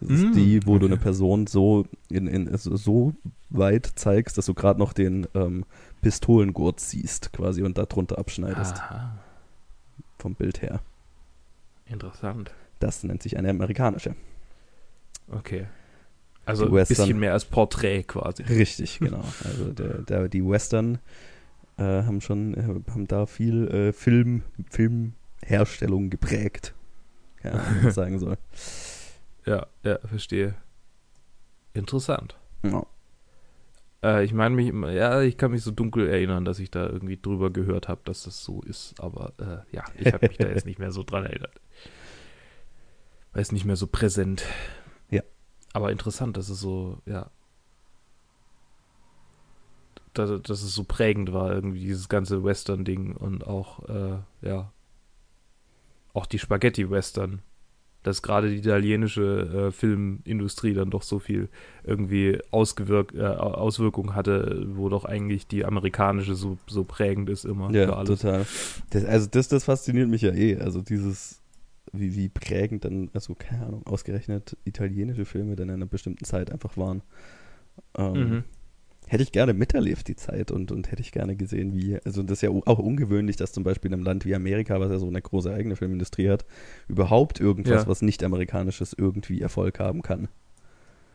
Das ist mm, die, wo okay. du eine Person so in, in also so weit zeigst, dass du gerade noch den ähm, Pistolengurt siehst, quasi und darunter abschneidest. Aha. Vom Bild her. Interessant. Das nennt sich eine amerikanische. Okay. Also ein bisschen mehr als Porträt quasi. Richtig, *laughs* genau. Also der, der, die Western äh, haben schon, äh, haben da viel äh, Film, Filmherstellung geprägt. ja, *laughs* sagen soll. Ja, ja, verstehe. Interessant. Ja. Äh, ich meine mich, ja, ich kann mich so dunkel erinnern, dass ich da irgendwie drüber gehört habe, dass das so ist. Aber äh, ja, ich habe mich da jetzt *laughs* nicht mehr so dran erinnert. Jetzt nicht mehr so präsent. Ja. Aber interessant, dass es so, ja. Dass, dass es so prägend war, irgendwie dieses ganze Western-Ding und auch, äh, ja. Auch die Spaghetti-Western dass gerade die italienische äh, Filmindustrie dann doch so viel irgendwie ausgewirkt, äh, Auswirkungen hatte, wo doch eigentlich die amerikanische so, so prägend ist immer ja, für alles. total. Das, also das, das fasziniert mich ja eh, also dieses, wie, wie prägend dann, also keine Ahnung, ausgerechnet italienische Filme dann in einer bestimmten Zeit einfach waren. Ähm, mhm hätte ich gerne miterlebt, die Zeit, und, und hätte ich gerne gesehen, wie, also das ist ja auch ungewöhnlich, dass zum Beispiel in einem Land wie Amerika, was ja so eine große eigene Filmindustrie hat, überhaupt irgendwas, ja. was nicht amerikanisches irgendwie Erfolg haben kann.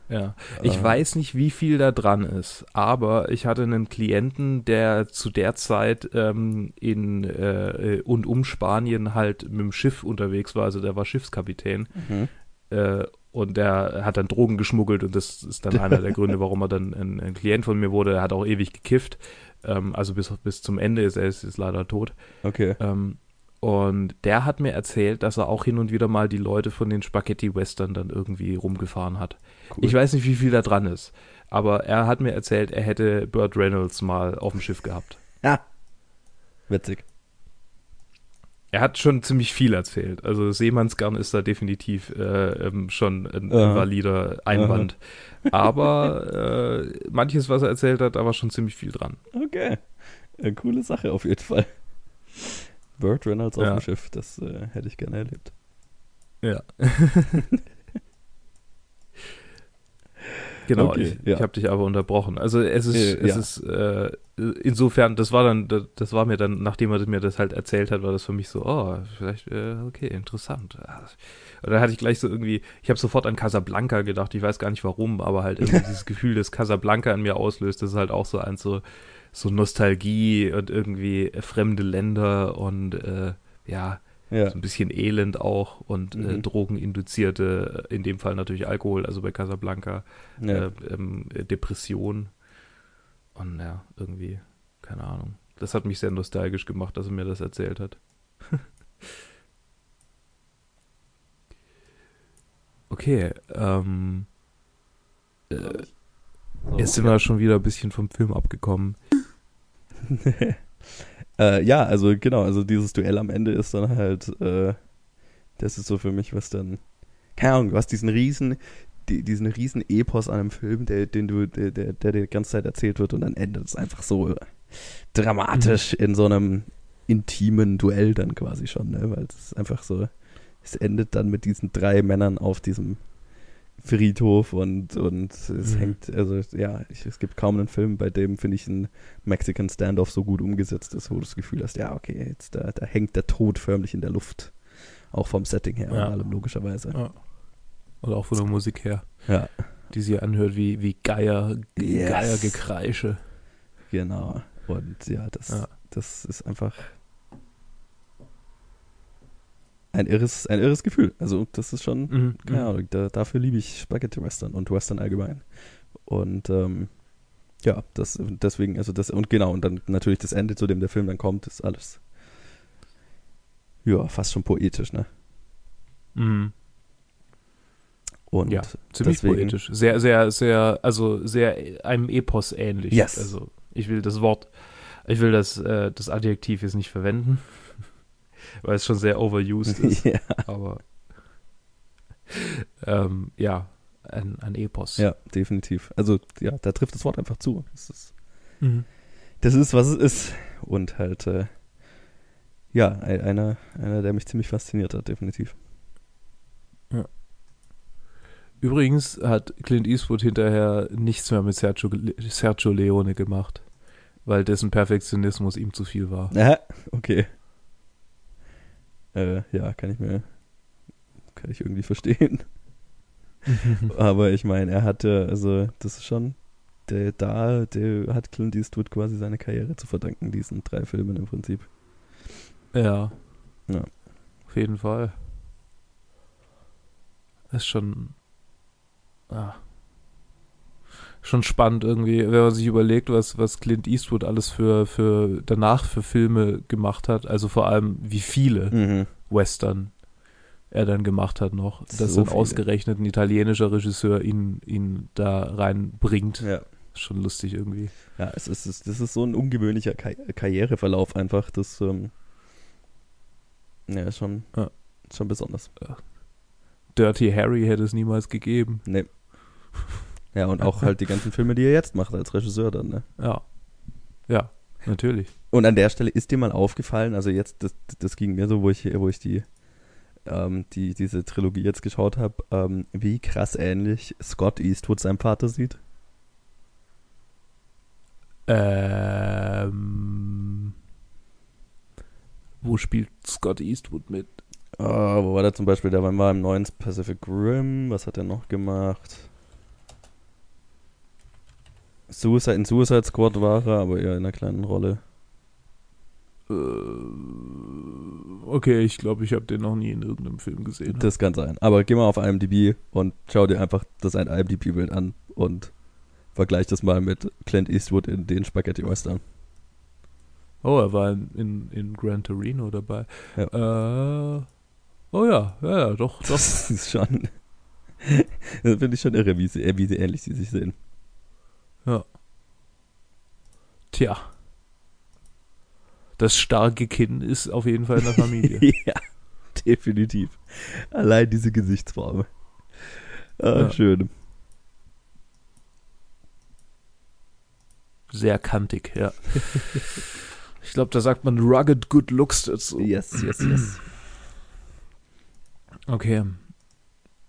Ja, ich äh. weiß nicht, wie viel da dran ist, aber ich hatte einen Klienten, der zu der Zeit ähm, in äh, und um Spanien halt mit dem Schiff unterwegs war, also der war Schiffskapitän. Mhm. Äh, und der hat dann Drogen geschmuggelt und das ist dann einer der Gründe, warum er dann ein, ein Klient von mir wurde. Er hat auch ewig gekifft. Ähm, also bis, bis zum Ende ist er ist, ist leider tot. Okay. Ähm, und der hat mir erzählt, dass er auch hin und wieder mal die Leute von den Spaghetti-Western dann irgendwie rumgefahren hat. Cool. Ich weiß nicht, wie viel da dran ist. Aber er hat mir erzählt, er hätte Burt Reynolds mal auf dem Schiff gehabt. Ja. Witzig. Er hat schon ziemlich viel erzählt. Also Seemannsgarn ist da definitiv äh, ähm, schon ein uh valider Einwand. Uh *laughs* Aber äh, manches, was er erzählt hat, da war schon ziemlich viel dran. Okay. Eine coole Sache auf jeden Fall. Burt Reynolds auf ja. dem Schiff, das äh, hätte ich gerne erlebt. Ja. *laughs* Genau, okay, ich, ja. ich habe dich aber unterbrochen. Also es ist, äh, es ja. ist äh, insofern, das war dann, das war mir dann, nachdem er mir das halt erzählt hat, war das für mich so, oh, vielleicht, äh, okay, interessant. Und dann hatte ich gleich so irgendwie, ich habe sofort an Casablanca gedacht, ich weiß gar nicht warum, aber halt irgendwie *laughs* dieses Gefühl, das Casablanca in mir auslöst, das ist halt auch so ein so, so Nostalgie und irgendwie fremde Länder und äh, ja, ja. So ein bisschen Elend auch und äh, mhm. äh, drogeninduzierte, in dem Fall natürlich Alkohol, also bei Casablanca, ja. äh, ähm, Depression. Und ja, irgendwie, keine Ahnung. Das hat mich sehr nostalgisch gemacht, dass er mir das erzählt hat. *laughs* okay, ähm, äh, jetzt sind wir schon wieder ein bisschen vom Film abgekommen. *laughs* Äh, ja, also genau, also dieses Duell am Ende ist dann halt, äh, das ist so für mich, was dann, keine Ahnung, du hast diesen riesen, die, diesen riesen Epos an einem Film, der, den du, der, der, der die ganze Zeit erzählt wird und dann endet es einfach so dramatisch mhm. in so einem intimen Duell dann quasi schon, ne? Weil es ist einfach so, es endet dann mit diesen drei Männern auf diesem Friedhof und, und es mhm. hängt, also ja, ich, es gibt kaum einen Film, bei dem, finde ich, ein Mexican Standoff so gut umgesetzt ist, wo du das Gefühl hast, ja, okay, jetzt da, da hängt der Tod förmlich in der Luft. Auch vom Setting her ja. allem, logischerweise. Ja. Oder auch von der Musik her. Ja. Die sie anhört wie, wie Geier, yes. Geiergekreische. Genau. Und ja, das, ja. das ist einfach ein irres, ein irres Gefühl. Also das ist schon, mhm. keine mhm. Ahnung, da, dafür liebe ich Spaghetti Western und Western allgemein. Und ähm, ja, das deswegen, also das, und genau, und dann natürlich das Ende, zu dem der Film dann kommt, ist alles ja, fast schon poetisch, ne? Mhm. Und ja, ziemlich deswegen, poetisch. Sehr, sehr, sehr, also sehr einem Epos ähnlich. Yes. Also ich will das Wort, ich will das, äh, das Adjektiv jetzt nicht verwenden weil es schon sehr overused *laughs* ist. ja. Aber ähm, ja, ein, ein Epos. Ja, definitiv. Also ja, da trifft das Wort einfach zu. Das ist, mhm. das ist was es ist. Und halt, äh, ja, einer, einer, der mich ziemlich fasziniert hat, definitiv. Ja. Übrigens hat Clint Eastwood hinterher nichts mehr mit Sergio, Sergio Leone gemacht, weil dessen Perfektionismus ihm zu viel war. Ja, okay. Äh, ja, kann ich mir, kann ich irgendwie verstehen. *laughs* Aber ich meine, er hatte, also das ist schon, der da, der hat Clint Eastwood quasi seine Karriere zu verdanken, diesen drei Filmen im Prinzip. Ja. Ja. Auf jeden Fall. Das ist schon. Ah, schon spannend irgendwie, wenn man sich überlegt, was, was Clint Eastwood alles für, für danach für Filme gemacht hat. Also vor allem, wie viele mhm. Western er dann gemacht hat noch, das dass so ein ausgerechnet ein italienischer Regisseur ihn, ihn da reinbringt. Ja. Schon lustig irgendwie. Ja, es ist, das ist so ein ungewöhnlicher Kar Karriereverlauf einfach. Das ähm, ja, schon, ja. schon besonders. Dirty Harry hätte es niemals gegeben. Nee. *laughs* Ja, und auch halt die ganzen Filme, die er jetzt macht als Regisseur dann, ne? Ja. Ja, natürlich. Und an der Stelle ist dir mal aufgefallen, also jetzt, das, das ging mir so, wo ich, wo ich die, ähm, die, diese Trilogie jetzt geschaut habe, ähm, wie krass ähnlich Scott Eastwood seinem Vater sieht? Ähm, wo spielt Scott Eastwood mit? Uh, wo war der zum Beispiel? Der war im neuen Pacific Rim. Was hat er noch gemacht? Suicide, in Suicide Squad war er, aber eher in einer kleinen Rolle. Äh, okay, ich glaube, ich habe den noch nie in irgendeinem Film gesehen. Das kann sein. Aber geh mal auf IMDb und schau dir einfach das ein IMDb-Bild an und vergleich das mal mit Clint Eastwood in den Spaghetti Western. Oh, er war in, in, in Gran Torino dabei. Ja. Äh, oh ja, ja, ja, doch, doch. *laughs* Das ist schon. *laughs* das finde ich schon irre, wie sie, wie sie ähnlich sie sich sehen. Ja. Tja. Das starke Kinn ist auf jeden Fall in der Familie. *laughs* ja, definitiv. Allein diese Gesichtsform. Ah, ja. Schön. Sehr kantig, ja. ich glaube, da sagt man rugged good looks dazu. Yes, yes, yes. Okay.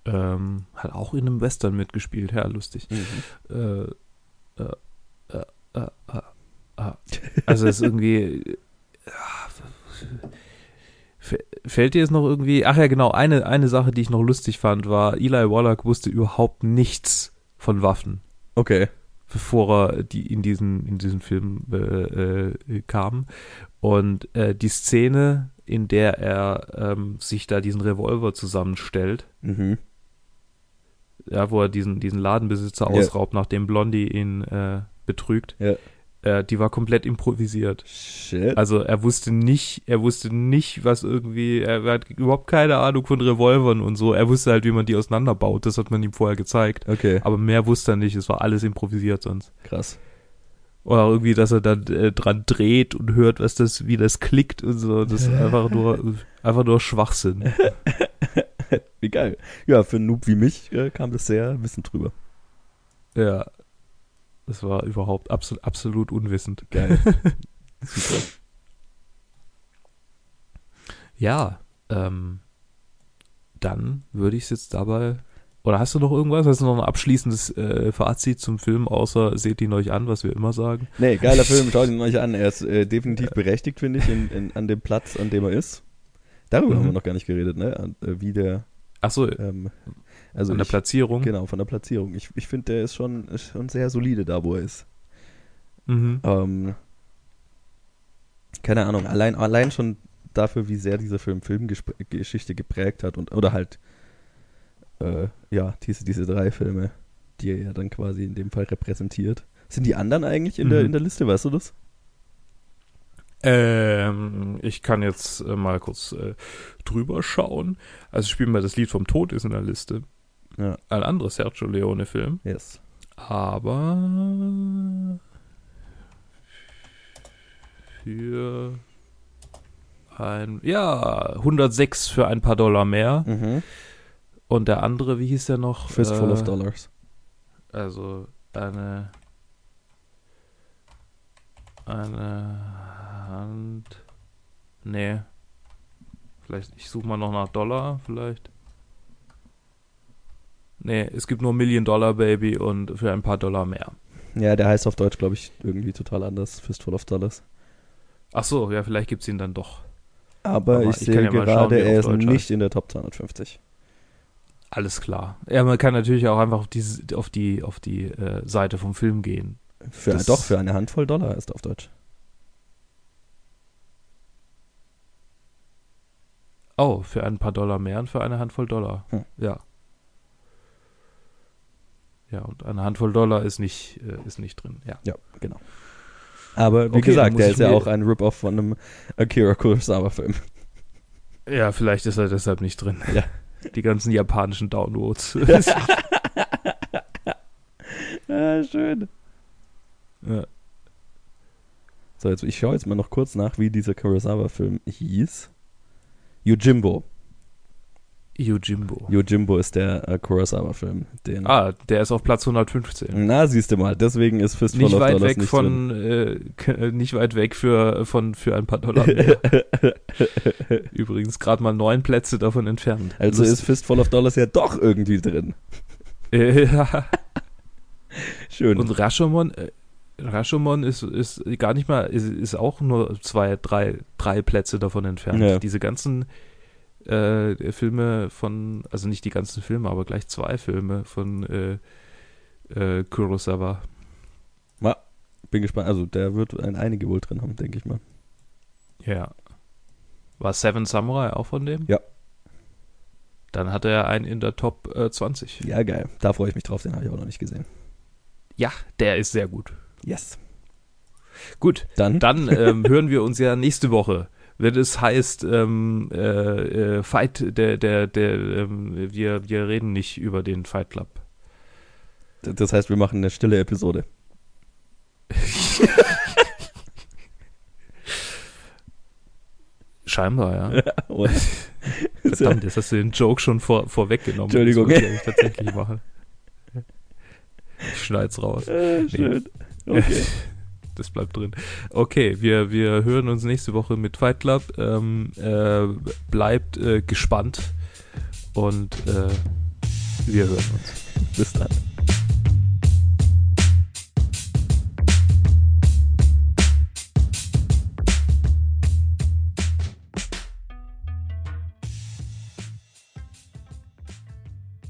Ähm, hat auch in einem Western mitgespielt, ja, lustig. Mhm. Äh, äh, äh, äh, also es ist irgendwie. Fällt dir es noch irgendwie? Ach ja, genau. Eine, eine Sache, die ich noch lustig fand, war, Eli Wallach wusste überhaupt nichts von Waffen. Okay. Bevor er die in diesen, in diesen Film äh, kam. Und äh, die Szene, in der er ähm, sich da diesen Revolver zusammenstellt, mhm ja, wo er diesen, diesen Ladenbesitzer yeah. ausraubt, nachdem Blondie ihn äh, betrügt. Ja. Äh, die war komplett improvisiert. Shit. Also er wusste nicht, er wusste nicht, was irgendwie, er hat überhaupt keine Ahnung von Revolvern und so. Er wusste halt, wie man die auseinanderbaut. Das hat man ihm vorher gezeigt. Okay. Aber mehr wusste er nicht. Es war alles improvisiert sonst. Krass. Oder irgendwie, dass er dann äh, dran dreht und hört, was das, wie das klickt und so. Das ist *laughs* einfach nur, einfach nur Schwachsinn. *laughs* wie geil. Ja, für einen Noob wie mich äh, kam das sehr wissend drüber. Ja. Das war überhaupt absolut, absolut unwissend. *laughs* Geil. Super. Ja, ähm, dann würde ich es jetzt dabei. Oder hast du noch irgendwas? Hast du noch ein abschließendes äh, Fazit zum Film, außer seht ihn euch an, was wir immer sagen? Nee, geiler Film, *laughs* schaut ihn euch an. Er ist äh, definitiv berechtigt, finde ich, in, in, an dem Platz, an dem er ist. Darüber mhm. haben wir noch gar nicht geredet, ne? Äh, wie der. Ach so. Ähm, also von der ich, Platzierung. Genau, von der Platzierung. Ich, ich finde, der ist schon, schon sehr solide da, wo er ist. Mhm. Ähm, keine Ahnung, allein, allein schon dafür, wie sehr dieser Film Filmgeschichte geprägt hat und oder halt äh, ja, diese, diese drei Filme, die er ja dann quasi in dem Fall repräsentiert. Sind die anderen eigentlich in, mhm. der, in der Liste, weißt du das? Ähm, ich kann jetzt äh, mal kurz äh, drüber schauen. Also spielen wir das Lied vom Tod ist in der Liste. Ja. Ein anderes Sergio Leone-Film. Yes. Aber für ein, ja, 106 für ein paar Dollar mehr. Mhm. Und der andere, wie hieß der noch? Fistful äh, of Dollars. Also eine eine Hand. Nee. Vielleicht, ich suche mal noch nach Dollar, vielleicht. Nee, es gibt nur Million Dollar Baby und für ein paar Dollar mehr. Ja, der heißt auf Deutsch, glaube ich, irgendwie total anders. Fistful of Dollars. Ach so, ja, vielleicht gibt es ihn dann doch. Aber, Aber ich, ich sehe ja gerade, schauen, er ist nicht heißt. in der Top 250. Alles klar. Ja, man kann natürlich auch einfach auf die, auf die, auf die äh, Seite vom Film gehen. Für, doch, für eine Handvoll Dollar ist er auf Deutsch. Oh, für ein paar Dollar mehr und für eine Handvoll Dollar. Hm. Ja. Ja, und eine Handvoll Dollar ist nicht, äh, ist nicht drin. Ja, ja genau. Aber wie okay, gesagt, der ist ja auch ein Rip-Off von einem Akira Kurosawa-Film. *laughs* Ja, vielleicht ist er deshalb nicht drin. Ja. *laughs* Die ganzen japanischen Downloads. ja, *laughs* schön. Ja. So, jetzt, ich schaue jetzt mal noch kurz nach, wie dieser Kurosawa-Film hieß. Yojimbo. Yojimbo. Yojimbo ist der äh, Kurosawa-Film. Ah, der ist auf Platz 115. Na, siehst du mal, deswegen ist Fistful nicht of weit Dollars weg nicht von, äh, Nicht weit weg für, von, für ein paar Dollar *laughs* Übrigens gerade mal neun Plätze davon entfernt. Also Lustig. ist Fistful of Dollars ja doch irgendwie drin. ja. Schön. Und Rashomon, äh, Rashomon ist, ist gar nicht mal, ist, ist auch nur zwei, drei, drei Plätze davon entfernt. Ja. Diese ganzen äh, Filme von, also nicht die ganzen Filme, aber gleich zwei Filme von äh, äh, Kurosawa. Ma, bin gespannt. Also der wird ein, einige wohl drin haben, denke ich mal. Ja. War Seven Samurai auch von dem? Ja. Dann hat er einen in der Top äh, 20. Ja, geil. Da freue ich mich drauf, den habe ich auch noch nicht gesehen. Ja, der ist sehr gut. Yes. Gut, dann, dann ähm, *laughs* hören wir uns ja nächste Woche wenn es heißt, ähm, äh, äh, Fight, der, der, der, ähm, wir, wir reden nicht über den Fight Club. Das heißt, wir machen eine stille Episode. *laughs* Scheinbar, ja. *laughs* ja Verdammt, jetzt hast du den Joke schon vor, vorweggenommen. Entschuldigung. Das muss ich tatsächlich machen. Ich schneid's raus. Äh, schön. Nee. Okay das bleibt drin. Okay, wir, wir hören uns nächste Woche mit Fight Club. Ähm, äh, bleibt äh, gespannt und äh, wir hören uns. Bis dann.